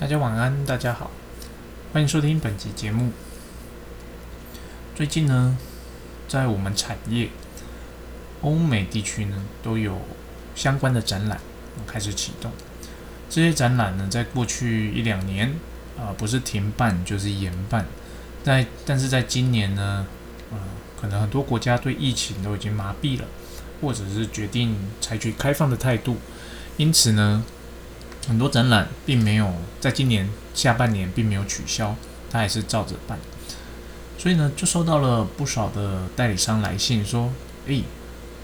大家晚安，大家好，欢迎收听本集节目。最近呢，在我们产业，欧美地区呢都有相关的展览开始启动。这些展览呢，在过去一两年啊，不是停办就是延办。在但是在今年呢，啊，可能很多国家对疫情都已经麻痹了，或者是决定采取开放的态度，因此呢。很多展览并没有在今年下半年并没有取消，它还是照着办。所以呢，就收到了不少的代理商来信说：“诶，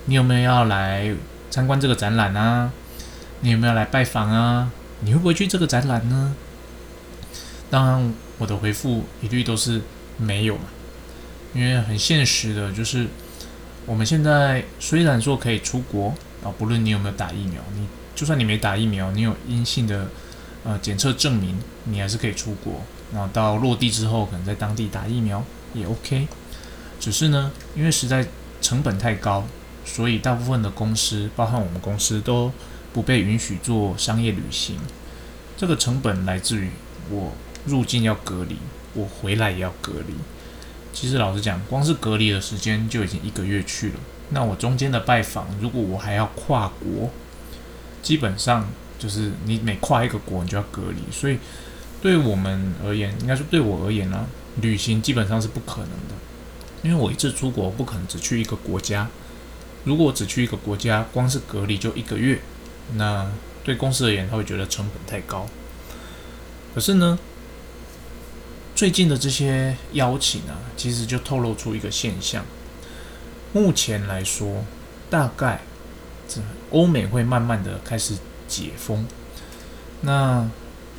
你有没有要来参观这个展览啊？你有没有来拜访啊？你会不会去这个展览呢？”当然，我的回复一律都是没有嘛，因为很现实的，就是我们现在虽然说可以出国啊，不论你有没有打疫苗，你。就算你没打疫苗，你有阴性的呃检测证明，你还是可以出国。然后到落地之后，可能在当地打疫苗也 OK。只是呢，因为实在成本太高，所以大部分的公司，包含我们公司，都不被允许做商业旅行。这个成本来自于我入境要隔离，我回来也要隔离。其实老实讲，光是隔离的时间就已经一个月去了。那我中间的拜访，如果我还要跨国，基本上就是你每跨一个国，你就要隔离，所以对我们而言，应该说对我而言呢，旅行基本上是不可能的，因为我一次出国不可能只去一个国家。如果只去一个国家，光是隔离就一个月，那对公司而言，他会觉得成本太高。可是呢，最近的这些邀请啊，其实就透露出一个现象，目前来说，大概。欧美会慢慢的开始解封，那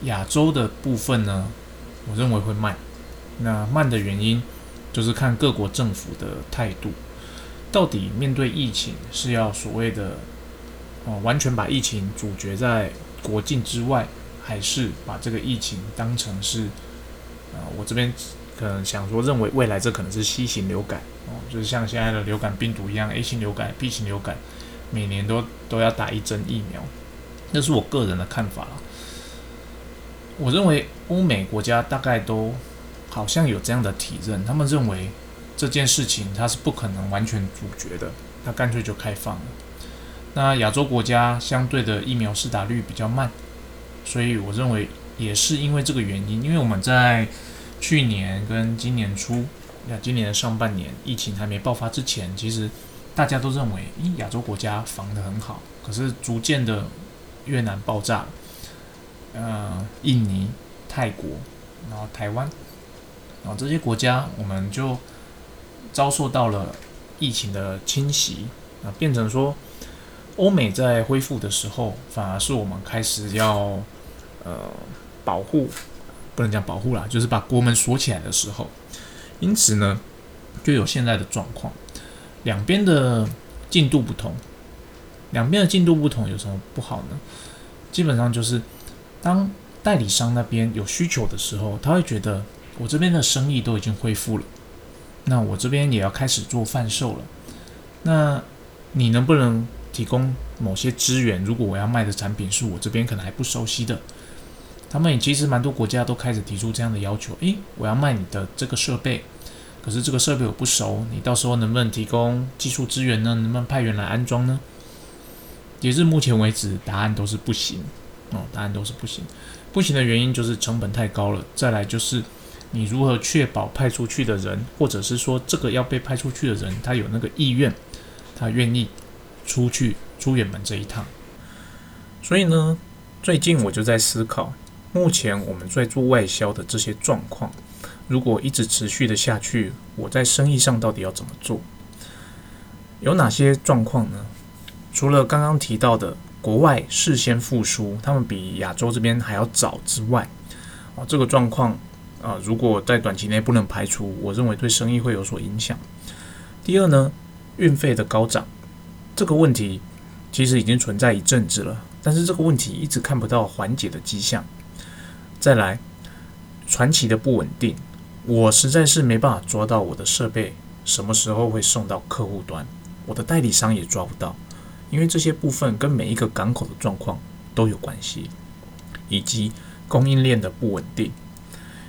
亚洲的部分呢？我认为会慢。那慢的原因就是看各国政府的态度，到底面对疫情是要所谓的哦完全把疫情阻绝在国境之外，还是把这个疫情当成是啊我这边可能想说认为未来这可能是 C 型流感哦，就是像现在的流感病毒一样 A 型流感、B 型流感。每年都都要打一针疫苗，这是我个人的看法我认为欧美国家大概都好像有这样的体认，他们认为这件事情它是不可能完全阻绝的，它干脆就开放了。那亚洲国家相对的疫苗施打率比较慢，所以我认为也是因为这个原因，因为我们在去年跟今年初，那今年的上半年疫情还没爆发之前，其实。大家都认为，咦，亚洲国家防得很好，可是逐渐的越南爆炸，呃，印尼、泰国，然后台湾，然后这些国家，我们就遭受到了疫情的侵袭，啊，变成说，欧美在恢复的时候，反而是我们开始要呃保护，不能讲保护啦，就是把国门锁起来的时候，因此呢，就有现在的状况。两边的进度不同，两边的进度不同有什么不好呢？基本上就是，当代理商那边有需求的时候，他会觉得我这边的生意都已经恢复了，那我这边也要开始做贩售了。那你能不能提供某些资源？如果我要卖的产品是我这边可能还不熟悉的，他们也其实蛮多国家都开始提出这样的要求。诶，我要卖你的这个设备。可是这个设备我不熟，你到时候能不能提供技术资源呢？能不能派员来安装呢？也是目前为止答案都是不行哦，答案都是不行。不行的原因就是成本太高了，再来就是你如何确保派出去的人，或者是说这个要被派出去的人，他有那个意愿，他愿意出去出远门这一趟。所以呢，最近我就在思考，目前我们在做外销的这些状况。如果一直持续的下去，我在生意上到底要怎么做？有哪些状况呢？除了刚刚提到的国外事先复苏，他们比亚洲这边还要早之外，啊，这个状况啊，如果在短期内不能排除，我认为对生意会有所影响。第二呢，运费的高涨，这个问题其实已经存在一阵子了，但是这个问题一直看不到缓解的迹象。再来，传奇的不稳定。我实在是没办法抓到我的设备什么时候会送到客户端，我的代理商也抓不到，因为这些部分跟每一个港口的状况都有关系，以及供应链的不稳定。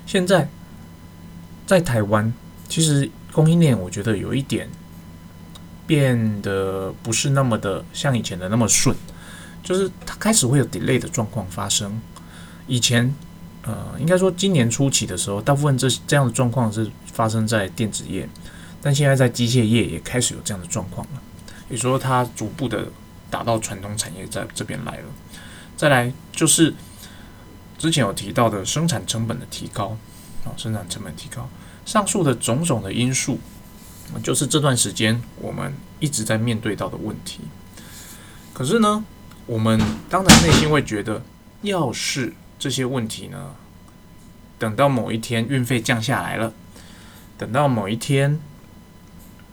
现在在台湾，其实供应链我觉得有一点变得不是那么的像以前的那么顺，就是它开始会有 delay 的状况发生。以前呃，应该说今年初期的时候，大部分这这样的状况是发生在电子业，但现在在机械业也开始有这样的状况了。也说它逐步的打到传统产业在这边来了。再来就是之前有提到的生产成本的提高啊，生产成本提高，上述的种种的因素，就是这段时间我们一直在面对到的问题。可是呢，我们当然内心会觉得，要是这些问题呢，等到某一天运费降下来了，等到某一天，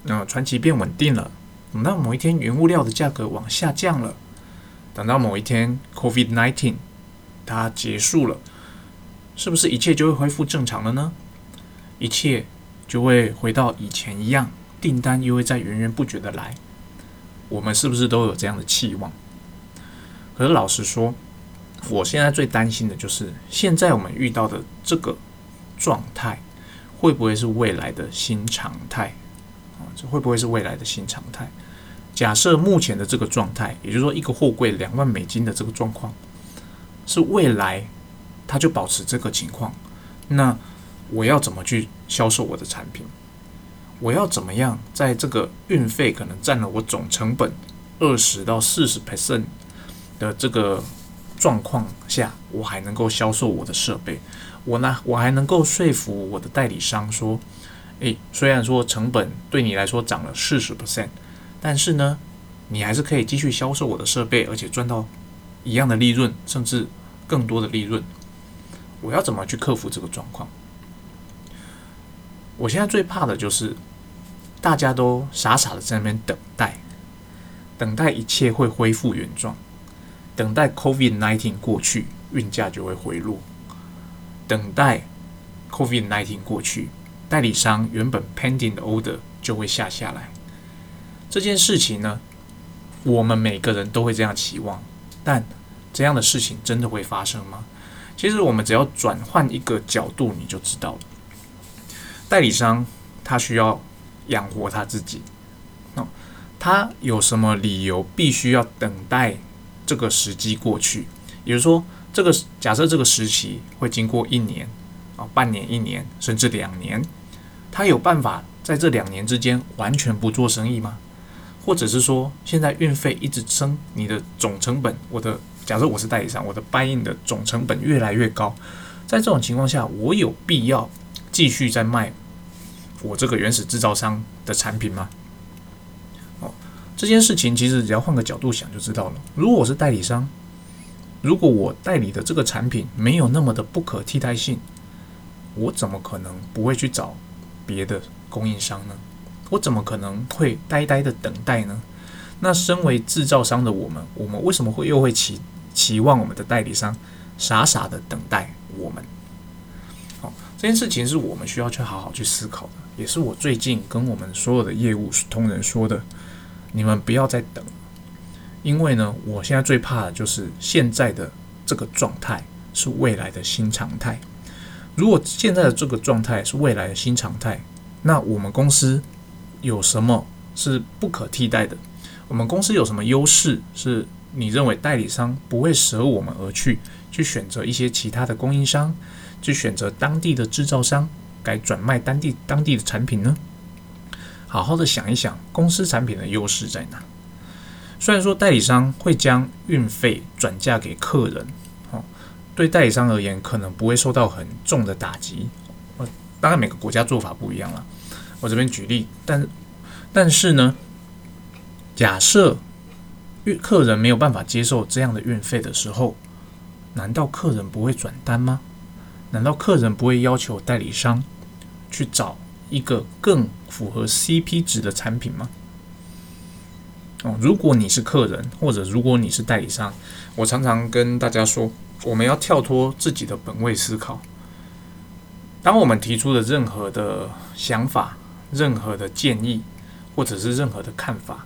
那传奇变稳定了，等到某一天原物料的价格往下降了。等到某一天，COVID-19 它结束了，是不是一切就会恢复正常了呢？一切就会回到以前一样，订单又会在源源不绝的来。我们是不是都有这样的期望？可是老实说，我现在最担心的就是，现在我们遇到的这个状态，会不会是未来的新常态？啊，这会不会是未来的新常态？假设目前的这个状态，也就是说一个货柜两万美金的这个状况，是未来它就保持这个情况，那我要怎么去销售我的产品？我要怎么样在这个运费可能占了我总成本二十到四十 percent 的这个状况下，我还能够销售我的设备？我呢，我还能够说服我的代理商说，诶，虽然说成本对你来说涨了四十 percent。但是呢，你还是可以继续销售我的设备，而且赚到一样的利润，甚至更多的利润。我要怎么去克服这个状况？我现在最怕的就是大家都傻傻的在那边等待，等待一切会恢复原状，等待 COVID-19 过去，运价就会回落；等待 COVID-19 过去，代理商原本 pending 的 order 就会下下来。这件事情呢，我们每个人都会这样期望，但这样的事情真的会发生吗？其实我们只要转换一个角度，你就知道了。代理商他需要养活他自己，哦，他有什么理由必须要等待这个时机过去？也就是说，这个假设这个时期会经过一年啊，半年、一年，甚至两年，他有办法在这两年之间完全不做生意吗？或者是说，现在运费一直升，你的总成本，我的假设我是代理商，我的搬运的总成本越来越高，在这种情况下，我有必要继续在卖我这个原始制造商的产品吗？这件事情其实只要换个角度想就知道了。如果我是代理商，如果我代理的这个产品没有那么的不可替代性，我怎么可能不会去找别的供应商呢？我怎么可能会呆呆的等待呢？那身为制造商的我们，我们为什么会又会期期望我们的代理商傻傻的等待我们？好，这件事情是我们需要去好好去思考的，也是我最近跟我们所有的业务同仁说的。你们不要再等，因为呢，我现在最怕的就是现在的这个状态是未来的新常态。如果现在的这个状态是未来的新常态，那我们公司。有什么是不可替代的？我们公司有什么优势是你认为代理商不会舍我们而去，去选择一些其他的供应商，去选择当地的制造商，改转卖当地当地的产品呢？好好的想一想，公司产品的优势在哪？虽然说代理商会将运费转嫁给客人，哦，对代理商而言可能不会受到很重的打击。呃，当然每个国家做法不一样了。我这边举例，但但是呢，假设运客人没有办法接受这样的运费的时候，难道客人不会转单吗？难道客人不会要求代理商去找一个更符合 CP 值的产品吗？哦，如果你是客人，或者如果你是代理商，我常常跟大家说，我们要跳脱自己的本位思考。当我们提出的任何的想法，任何的建议，或者是任何的看法，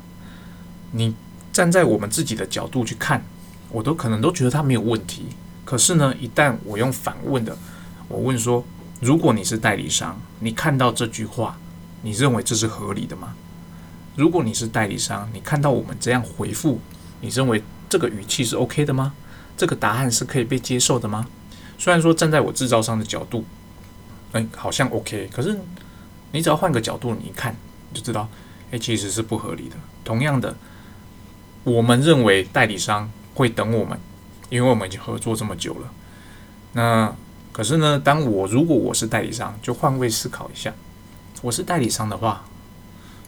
你站在我们自己的角度去看，我都可能都觉得它没有问题。可是呢，一旦我用反问的，我问说，如果你是代理商，你看到这句话，你认为这是合理的吗？如果你是代理商，你看到我们这样回复，你认为这个语气是 OK 的吗？这个答案是可以被接受的吗？虽然说站在我制造商的角度，哎，好像 OK，可是你只要换个角度，你一看就知道，哎，其实是不合理的。同样的，我们认为代理商会等我们，因为我们已经合作这么久了。那可是呢，当我如果我是代理商，就换位思考一下，我是代理商的话，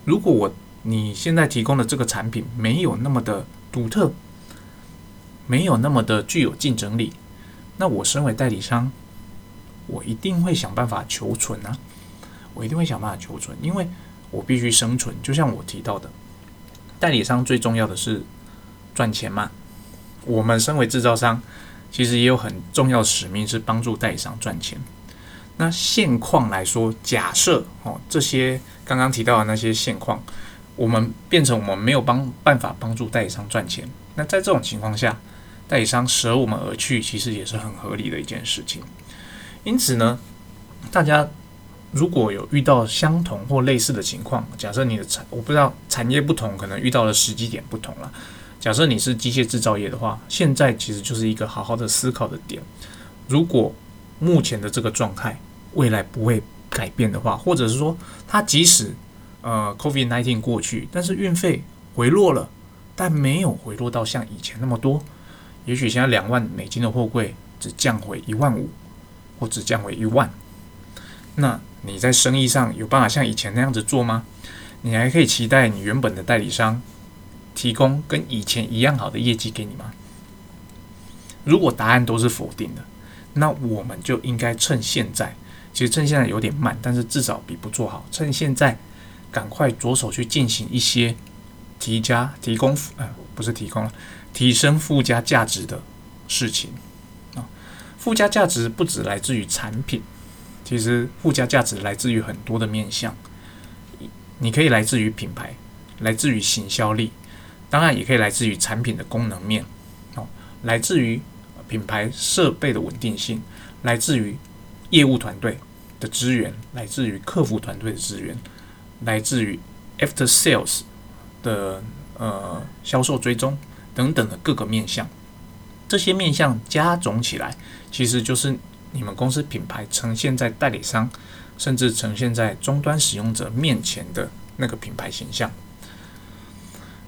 如果我你现在提供的这个产品没有那么的独特，没有那么的具有竞争力，那我身为代理商，我一定会想办法求存啊！我一定会想办法求存，因为我必须生存。就像我提到的，代理商最重要的是赚钱嘛。我们身为制造商，其实也有很重要的使命是帮助代理商赚钱。那现况来说，假设哦，这些刚刚提到的那些现况。我们变成我们没有帮办法帮助代理商赚钱，那在这种情况下，代理商舍我们而去，其实也是很合理的一件事情。因此呢，大家如果有遇到相同或类似的情况，假设你的产我不知道产业不同，可能遇到的时机点不同了。假设你是机械制造业的话，现在其实就是一个好好的思考的点。如果目前的这个状态未来不会改变的话，或者是说它即使呃，COVID-19 过去，但是运费回落了，但没有回落到像以前那么多。也许现在两万美金的货柜只降回一万五，或只降回一万。那你在生意上有办法像以前那样子做吗？你还可以期待你原本的代理商提供跟以前一样好的业绩给你吗？如果答案都是否定的，那我们就应该趁现在，其实趁现在有点慢，但是至少比不做好。趁现在。赶快着手去进行一些提加、提供呃，不是提供，提升附加价值的事情啊。附加价值不只来自于产品，其实附加价值来自于很多的面向。你可以来自于品牌，来自于行销力，当然也可以来自于产品的功能面哦，来自于品牌设备的稳定性，来自于业务团队的资源，来自于客服团队的资源。来自于 After Sales 的呃销售追踪等等的各个面向，这些面向加总起来，其实就是你们公司品牌呈现在代理商，甚至呈现在终端使用者面前的那个品牌形象。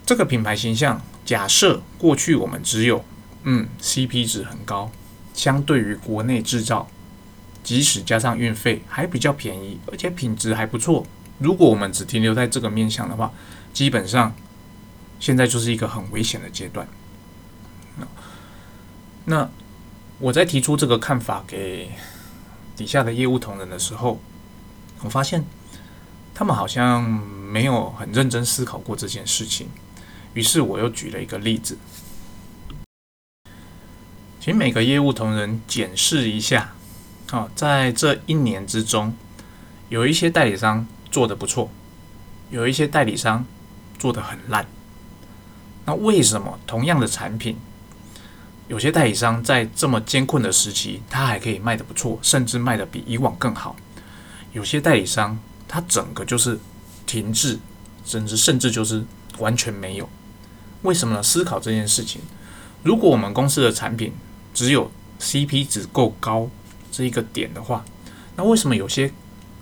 这个品牌形象，假设过去我们只有嗯 CP 值很高，相对于国内制造，即使加上运费还比较便宜，而且品质还不错。如果我们只停留在这个面向的话，基本上现在就是一个很危险的阶段。那我在提出这个看法给底下的业务同仁的时候，我发现他们好像没有很认真思考过这件事情。于是我又举了一个例子，请每个业务同仁检视一下，啊，在这一年之中，有一些代理商。做的不错，有一些代理商做的很烂。那为什么同样的产品，有些代理商在这么艰困的时期，他还可以卖的不错，甚至卖的比以往更好？有些代理商他整个就是停滞，甚至甚至就是完全没有。为什么呢？思考这件事情，如果我们公司的产品只有 CP 值够高这一个点的话，那为什么有些？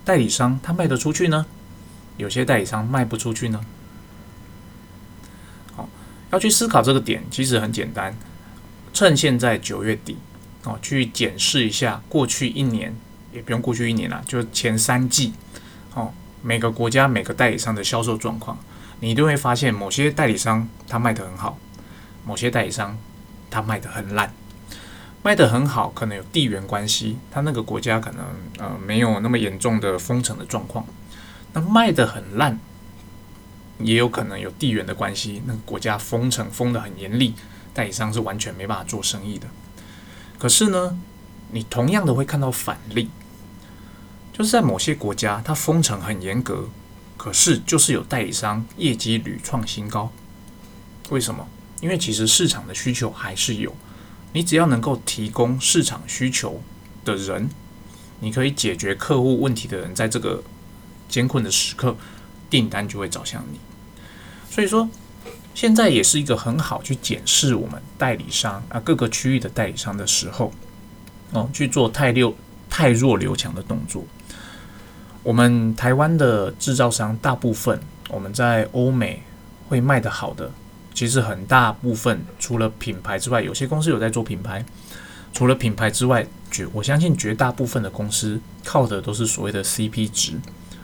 代理商他卖得出去呢？有些代理商卖不出去呢。好，要去思考这个点，其实很简单。趁现在九月底，哦，去检视一下过去一年，也不用过去一年了，就前三季，哦，每个国家每个代理商的销售状况，你都会发现，某些代理商他卖得很好，某些代理商他卖得很烂。卖得很好，可能有地缘关系，他那个国家可能呃没有那么严重的封城的状况。那卖得很烂，也有可能有地缘的关系，那个国家封城封得很严厉，代理商是完全没办法做生意的。可是呢，你同样的会看到反例，就是在某些国家，它封城很严格，可是就是有代理商业绩屡创新高。为什么？因为其实市场的需求还是有。你只要能够提供市场需求的人，你可以解决客户问题的人，在这个艰困的时刻，订单就会找向你。所以说，现在也是一个很好去检视我们代理商啊各个区域的代理商的时候，哦，去做太六太弱留强的动作。我们台湾的制造商大部分，我们在欧美会卖得好的，其实很大部分除了品牌之外，有些公司有在做品牌。除了品牌之外，绝我相信绝大部分的公司靠的都是所谓的 CP 值。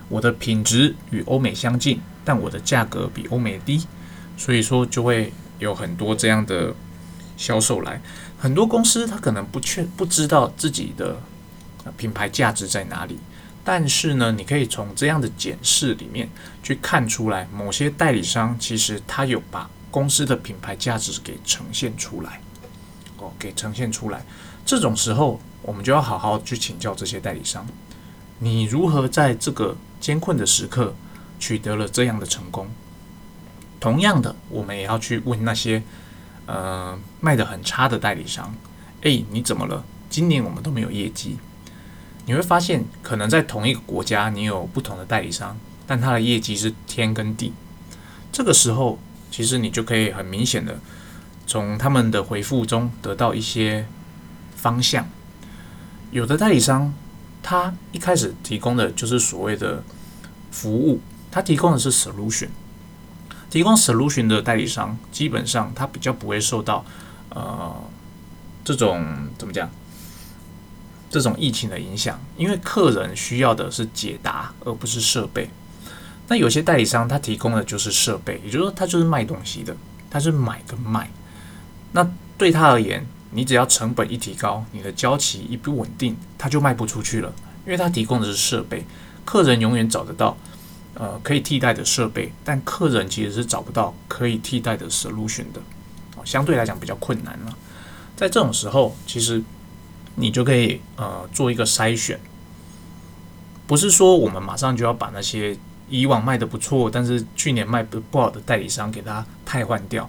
我的品质与欧美相近，但我的价格比欧美低，所以说就会有很多这样的销售来。很多公司他可能不确不知道自己的品牌价值在哪里。但是呢，你可以从这样的检视里面去看出来，某些代理商其实他有把公司的品牌价值给呈现出来，哦，给呈现出来。这种时候，我们就要好好去请教这些代理商，你如何在这个艰困的时刻取得了这样的成功？同样的，我们也要去问那些呃卖的很差的代理商，诶，你怎么了？今年我们都没有业绩。你会发现，可能在同一个国家，你有不同的代理商，但他的业绩是天跟地。这个时候，其实你就可以很明显的从他们的回复中得到一些方向。有的代理商，他一开始提供的就是所谓的服务，他提供的是 solution。提供 solution 的代理商，基本上他比较不会受到呃这种怎么讲？这种疫情的影响，因为客人需要的是解答，而不是设备。那有些代理商他提供的就是设备，也就是说他就是卖东西的，他是买跟卖。那对他而言，你只要成本一提高，你的交期一不稳定，他就卖不出去了，因为他提供的是设备。客人永远找得到呃可以替代的设备，但客人其实是找不到可以替代的 solution 的，相对来讲比较困难了。在这种时候，其实。你就可以呃做一个筛选，不是说我们马上就要把那些以往卖的不错，但是去年卖不不好的代理商给他汰换掉，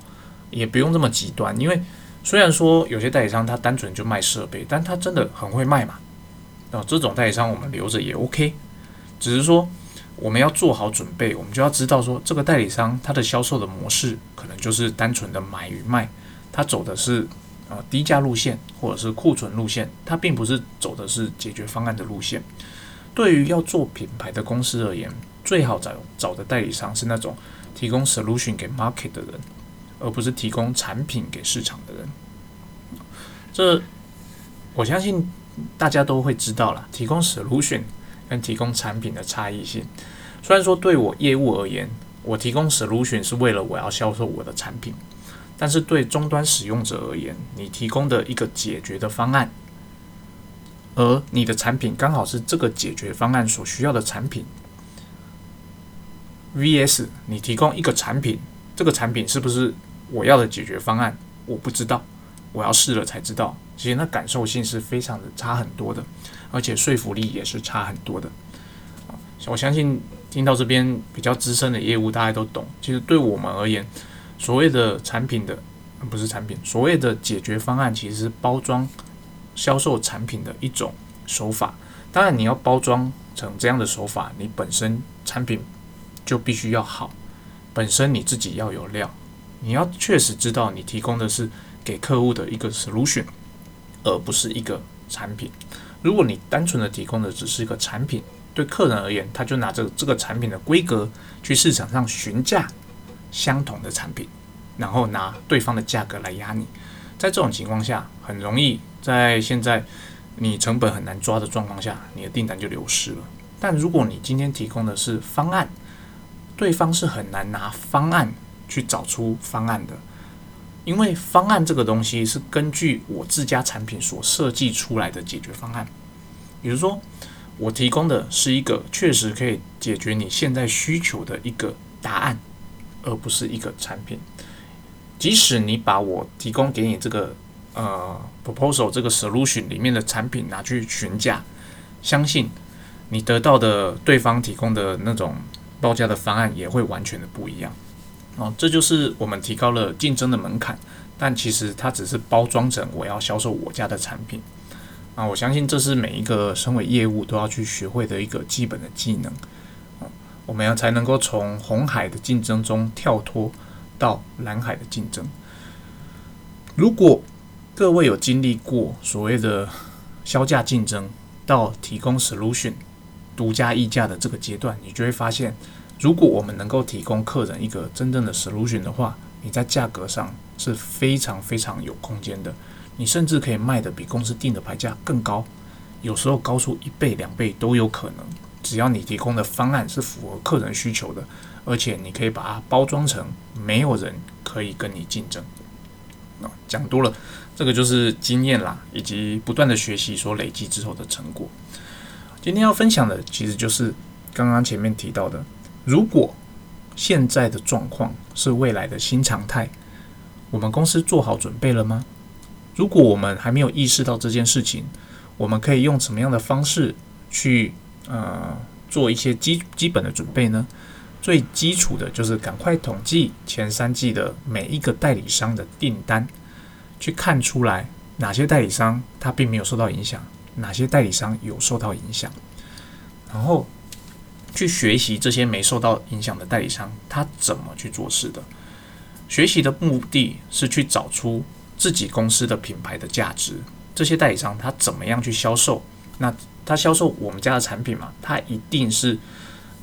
也不用这么极端。因为虽然说有些代理商他单纯就卖设备，但他真的很会卖嘛，哦，这种代理商我们留着也 OK。只是说我们要做好准备，我们就要知道说这个代理商他的销售的模式可能就是单纯的买与卖，他走的是。啊，低价路线或者是库存路线，他并不是走的是解决方案的路线。对于要做品牌的公司而言，最好找找的代理商是那种提供 solution 给 market 的人，而不是提供产品给市场的人。这我相信大家都会知道了，提供 solution 跟提供产品的差异性。虽然说对我业务而言，我提供 solution 是为了我要销售我的产品。但是对终端使用者而言，你提供的一个解决的方案，而你的产品刚好是这个解决方案所需要的产品。V.S. 你提供一个产品，这个产品是不是我要的解决方案？我不知道，我要试了才知道。其实那感受性是非常的差很多的，而且说服力也是差很多的。我相信听到这边比较资深的业务，大家都懂。其实对我们而言，所谓的产品的不是产品，所谓的解决方案其实是包装销售产品的一种手法。当然，你要包装成这样的手法，你本身产品就必须要好，本身你自己要有料，你要确实知道你提供的是给客户的一个 solution，而不是一个产品。如果你单纯的提供的只是一个产品，对客人而言，他就拿着这个产品的规格去市场上询价。相同的产品，然后拿对方的价格来压你，在这种情况下，很容易在现在你成本很难抓的状况下，你的订单就流失了。但如果你今天提供的是方案，对方是很难拿方案去找出方案的，因为方案这个东西是根据我自家产品所设计出来的解决方案。比如说，我提供的是一个确实可以解决你现在需求的一个答案。而不是一个产品，即使你把我提供给你这个呃 proposal 这个 solution 里面的产品拿去询价，相信你得到的对方提供的那种报价的方案也会完全的不一样。哦，这就是我们提高了竞争的门槛，但其实它只是包装成我要销售我家的产品。啊，我相信这是每一个身为业务都要去学会的一个基本的技能。我们要才能够从红海的竞争中跳脱到蓝海的竞争。如果各位有经历过所谓的销价竞争到提供 solution 独家溢价的这个阶段，你就会发现，如果我们能够提供客人一个真正的 solution 的话，你在价格上是非常非常有空间的。你甚至可以卖的比公司定的牌价更高，有时候高出一倍两倍都有可能。只要你提供的方案是符合客人需求的，而且你可以把它包装成没有人可以跟你竞争。啊，讲多了，这个就是经验啦，以及不断的学习所累积之后的成果。今天要分享的其实就是刚刚前面提到的，如果现在的状况是未来的新常态，我们公司做好准备了吗？如果我们还没有意识到这件事情，我们可以用什么样的方式去？呃，做一些基基本的准备呢。最基础的就是赶快统计前三季的每一个代理商的订单，去看出来哪些代理商他并没有受到影响，哪些代理商有受到影响，然后去学习这些没受到影响的代理商他怎么去做事的。学习的目的是去找出自己公司的品牌的价值，这些代理商他怎么样去销售。那他销售我们家的产品嘛，他一定是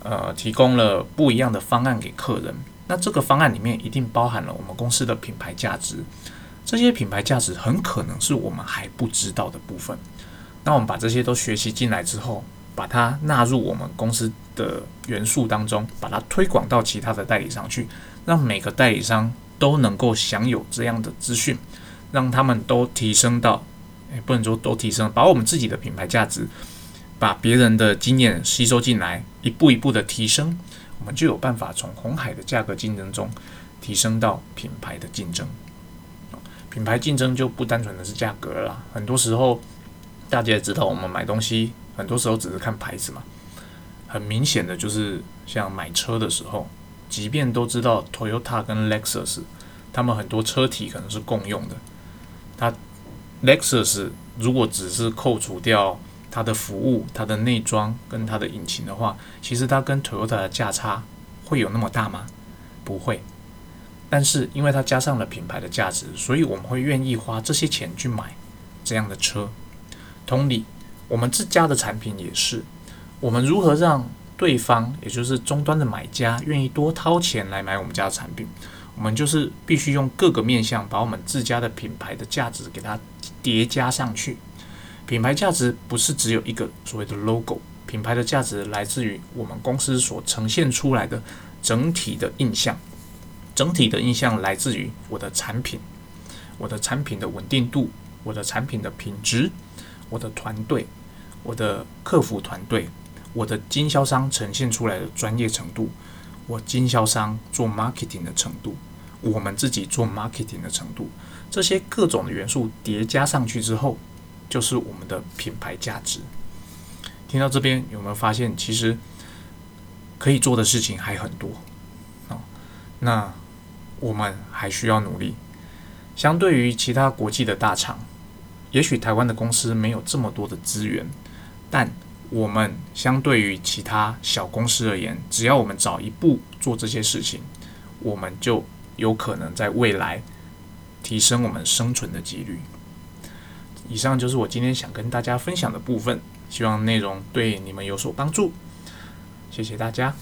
呃提供了不一样的方案给客人。那这个方案里面一定包含了我们公司的品牌价值，这些品牌价值很可能是我们还不知道的部分。那我们把这些都学习进来之后，把它纳入我们公司的元素当中，把它推广到其他的代理商去，让每个代理商都能够享有这样的资讯，让他们都提升到。诶不能说都提升，把我们自己的品牌价值，把别人的经验吸收进来，一步一步的提升，我们就有办法从红海的价格竞争中提升到品牌的竞争。品牌竞争就不单纯的是价格了，很多时候大家也知道，我们买东西很多时候只是看牌子嘛。很明显的就是像买车的时候，即便都知道 Toyota 跟 Lexus，他们很多车体可能是共用的，它。Lexus 如果只是扣除掉它的服务、它的内装跟它的引擎的话，其实它跟 Toyota 的价差会有那么大吗？不会。但是因为它加上了品牌的价值，所以我们会愿意花这些钱去买这样的车。同理，我们自家的产品也是，我们如何让对方，也就是终端的买家，愿意多掏钱来买我们家的产品？我们就是必须用各个面向，把我们自家的品牌的价值给它叠加上去。品牌价值不是只有一个所谓的 logo，品牌的价值来自于我们公司所呈现出来的整体的印象。整体的印象来自于我的产品，我的产品的稳定度，我的产品的品质，我的团队，我的客服团队，我的经销商呈现出来的专业程度。我经销商做 marketing 的程度，我们自己做 marketing 的程度，这些各种的元素叠加上去之后，就是我们的品牌价值。听到这边有没有发现，其实可以做的事情还很多啊？那我们还需要努力。相对于其他国际的大厂，也许台湾的公司没有这么多的资源，但我们相对于其他小公司而言，只要我们早一步做这些事情，我们就有可能在未来提升我们生存的几率。以上就是我今天想跟大家分享的部分，希望内容对你们有所帮助。谢谢大家。